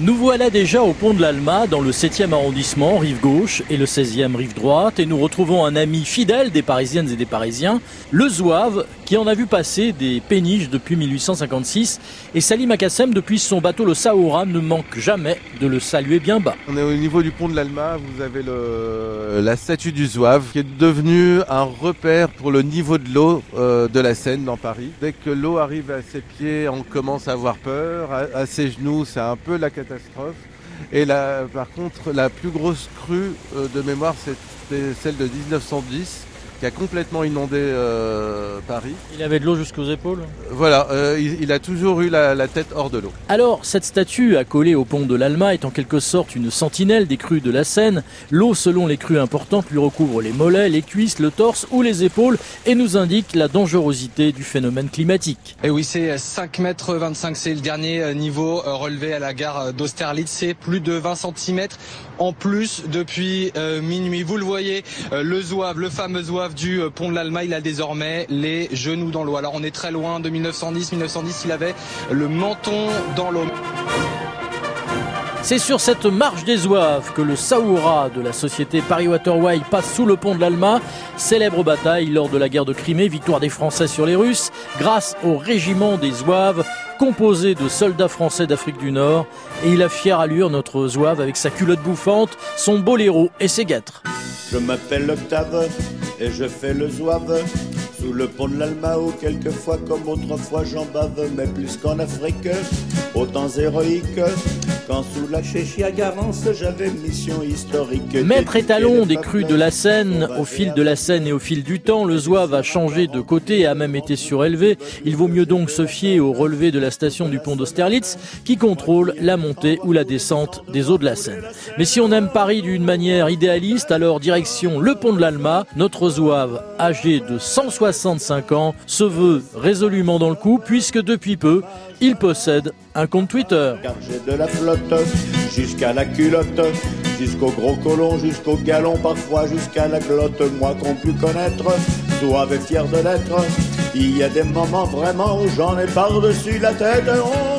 Nous voilà déjà au pont de l'Alma, dans le 7e arrondissement, rive gauche, et le 16e, rive droite, et nous retrouvons un ami fidèle des Parisiennes et des Parisiens, le Zouave, qui en a vu passer des péniches depuis 1856, et Salim Akassem, depuis son bateau le Saoura, ne manque jamais de le saluer bien bas. On est au niveau du pont de l'Alma, vous avez la statue du Zouave, qui est devenue un repère pour le niveau de l'eau euh, de la Seine dans Paris. Dès que l'eau arrive à ses pieds, on commence à avoir peur, à, ses genoux, c'est un peu la Et là, par contre, la plus grosse crue euh, de mémoire, c'était celle de 1910 qui a complètement inondé euh, Paris. Il avait de l'eau jusqu'aux épaules Voilà, euh, il, il, a toujours eu la, la tête hors de l'eau. Alors, cette statue accolée au pont de l'Alma est en quelque sorte une sentinelle des crues de la Seine. L'eau, selon les crues importantes, lui recouvre les mollets, les cuisses, le torse ou les épaules et nous indique la dangerosité du phénomène climatique. Et oui, c'est 5 mètres 25, c'est le dernier niveau relevé à la gare d'Austerlitz, c'est plus de 20 cm en plus depuis euh, minuit. Vous le voyez, euh, le zouave, le fameux zouave du euh, pont de l'Alma, il a désormais les genoux dans l'eau. Alors on est très loin de 1910. 1910, il avait le menton dans l'eau. C'est sur cette marche des Zouaves que le Saoura de la société Paris Waterway passe sous le pont de l'Alma. Célèbre bataille lors de la guerre de Crimée, victoire des Français sur les Russes, grâce au régiment des Zouaves, composé de soldats français d'Afrique du Nord. Et il a fière allure notre Zouave avec sa culotte bouffante, son boléro et ses guêtres. Je m'appelle Octave et je fais le Zouave. Sous le pont de l'Alma où quelquefois comme autrefois j'en bave, mais plus qu'en Afrique, aux temps héroïques. Quand sous la Chéchia Garance, j'avais mission historique. Maître étalon des crues de la Seine, au fil de la Seine et au fil du temps, le Zouave a changé de côté et a même été surélevé. Il vaut mieux donc se fier au relevé de la station du pont d'Austerlitz qui contrôle la montée ou la descente des eaux de la Seine. Mais si on aime Paris d'une manière idéaliste, alors direction le pont de l'Alma, notre Zouave, âgé de 165 ans, se veut résolument dans le coup puisque depuis peu, il possède un compte Twitter. Car j'ai de la flotte jusqu'à la culotte, jusqu'au gros colon, jusqu'au galon, parfois jusqu'à la glotte. Moi qu'on pu connaître, zouave et fier de l'être. Il y a des moments vraiment où j'en ai par-dessus la tête. Oh